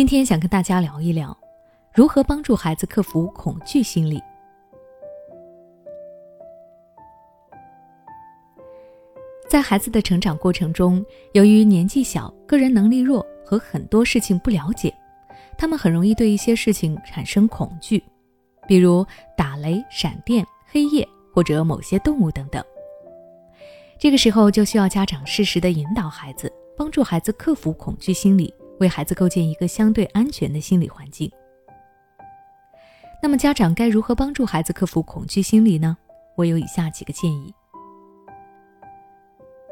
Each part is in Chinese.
今天想跟大家聊一聊，如何帮助孩子克服恐惧心理。在孩子的成长过程中，由于年纪小、个人能力弱和很多事情不了解，他们很容易对一些事情产生恐惧，比如打雷、闪电、黑夜或者某些动物等等。这个时候就需要家长适时的引导孩子，帮助孩子克服恐惧心理，为孩子构建一个相对安全的心理环境。那么家长该如何帮助孩子克服恐惧心理呢？我有以下几个建议。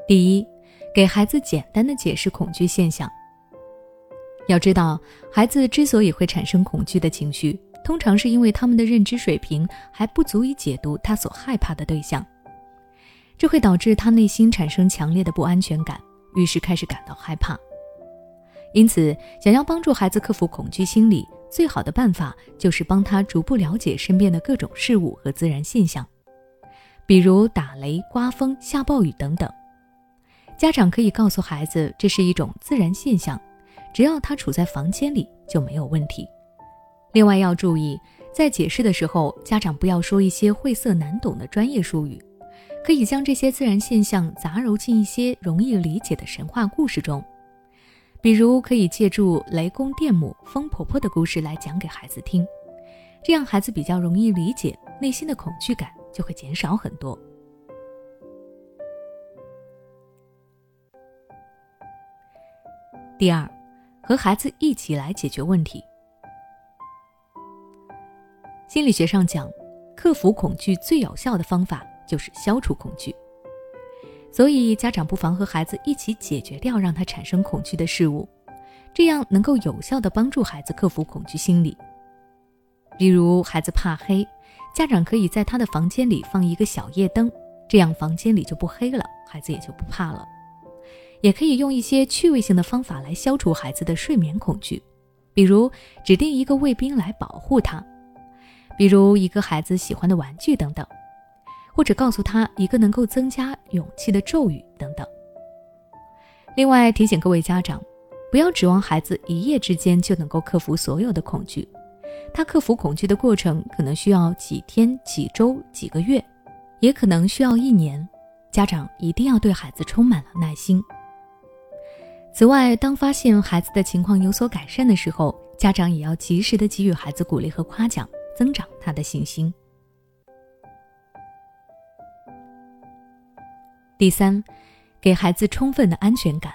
第一，给孩子简单的解释恐惧现象。要知道，孩子之所以会产生恐惧的情绪，通常是因为他们的认知水平还不足以解读他所害怕的对象，这会导致他内心产生强烈的不安全感，于是开始感到害怕。因此，想要帮助孩子克服恐惧心理，最好的办法就是帮他逐步了解身边的各种事物和自然现象，比如打雷、刮风、下暴雨等等。家长可以告诉孩子，这是一种自然现象，只要他处在房间里就没有问题。另外要注意，在解释的时候，家长不要说一些晦涩难懂的专业术语，可以将这些自然现象杂糅进一些容易理解的神话故事中，比如可以借助雷公电母、风婆婆的故事来讲给孩子听，这样孩子比较容易理解，内心的恐惧感就会减少很多。第二，和孩子一起来解决问题。心理学上讲，克服恐惧最有效的方法就是消除恐惧。所以，家长不妨和孩子一起解决掉让他产生恐惧的事物，这样能够有效的帮助孩子克服恐惧心理。比如，孩子怕黑，家长可以在他的房间里放一个小夜灯，这样房间里就不黑了，孩子也就不怕了。也可以用一些趣味性的方法来消除孩子的睡眠恐惧，比如指定一个卫兵来保护他，比如一个孩子喜欢的玩具等等，或者告诉他一个能够增加勇气的咒语等等。另外提醒各位家长，不要指望孩子一夜之间就能够克服所有的恐惧，他克服恐惧的过程可能需要几天、几周、几个月，也可能需要一年。家长一定要对孩子充满了耐心。此外，当发现孩子的情况有所改善的时候，家长也要及时的给予孩子鼓励和夸奖，增长他的信心。第三，给孩子充分的安全感。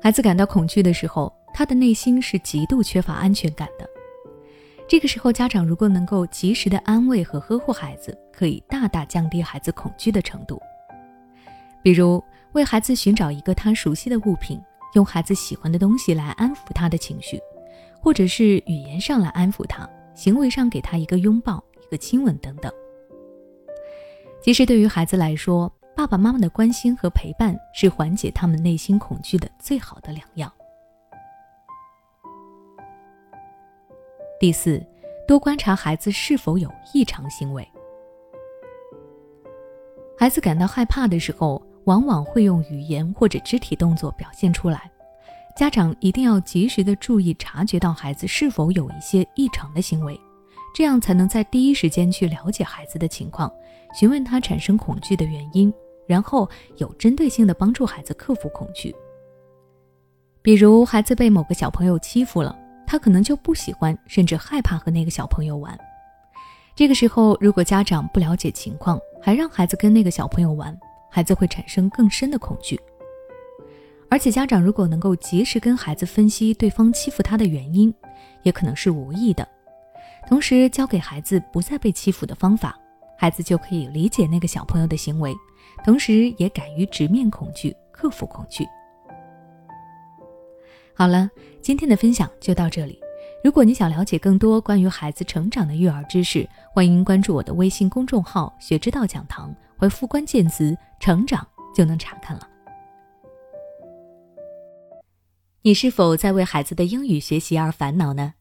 孩子感到恐惧的时候，他的内心是极度缺乏安全感的。这个时候，家长如果能够及时的安慰和呵护孩子，可以大大降低孩子恐惧的程度。比如，为孩子寻找一个他熟悉的物品，用孩子喜欢的东西来安抚他的情绪，或者是语言上来安抚他，行为上给他一个拥抱、一个亲吻等等。其实对于孩子来说，爸爸妈妈的关心和陪伴是缓解他们内心恐惧的最好的良药。第四，多观察孩子是否有异常行为。孩子感到害怕的时候。往往会用语言或者肢体动作表现出来，家长一定要及时的注意察觉到孩子是否有一些异常的行为，这样才能在第一时间去了解孩子的情况，询问他产生恐惧的原因，然后有针对性的帮助孩子克服恐惧。比如孩子被某个小朋友欺负了，他可能就不喜欢甚至害怕和那个小朋友玩。这个时候，如果家长不了解情况，还让孩子跟那个小朋友玩。孩子会产生更深的恐惧，而且家长如果能够及时跟孩子分析对方欺负他的原因，也可能是无意的，同时教给孩子不再被欺负的方法，孩子就可以理解那个小朋友的行为，同时也敢于直面恐惧，克服恐惧。好了，今天的分享就到这里。如果你想了解更多关于孩子成长的育儿知识，欢迎关注我的微信公众号“学之道讲堂”。回复关键词“成长”就能查看了。你是否在为孩子的英语学习而烦恼呢？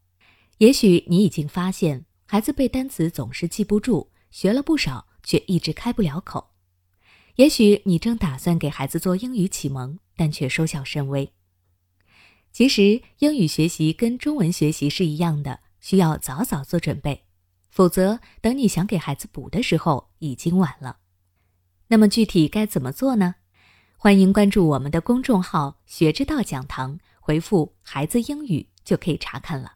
也许你已经发现，孩子背单词总是记不住，学了不少却一直开不了口。也许你正打算给孩子做英语启蒙，但却收效甚微。其实英语学习跟中文学习是一样的，需要早早做准备，否则等你想给孩子补的时候已经晚了。那么具体该怎么做呢？欢迎关注我们的公众号“学之道讲堂”，回复“孩子英语”就可以查看了。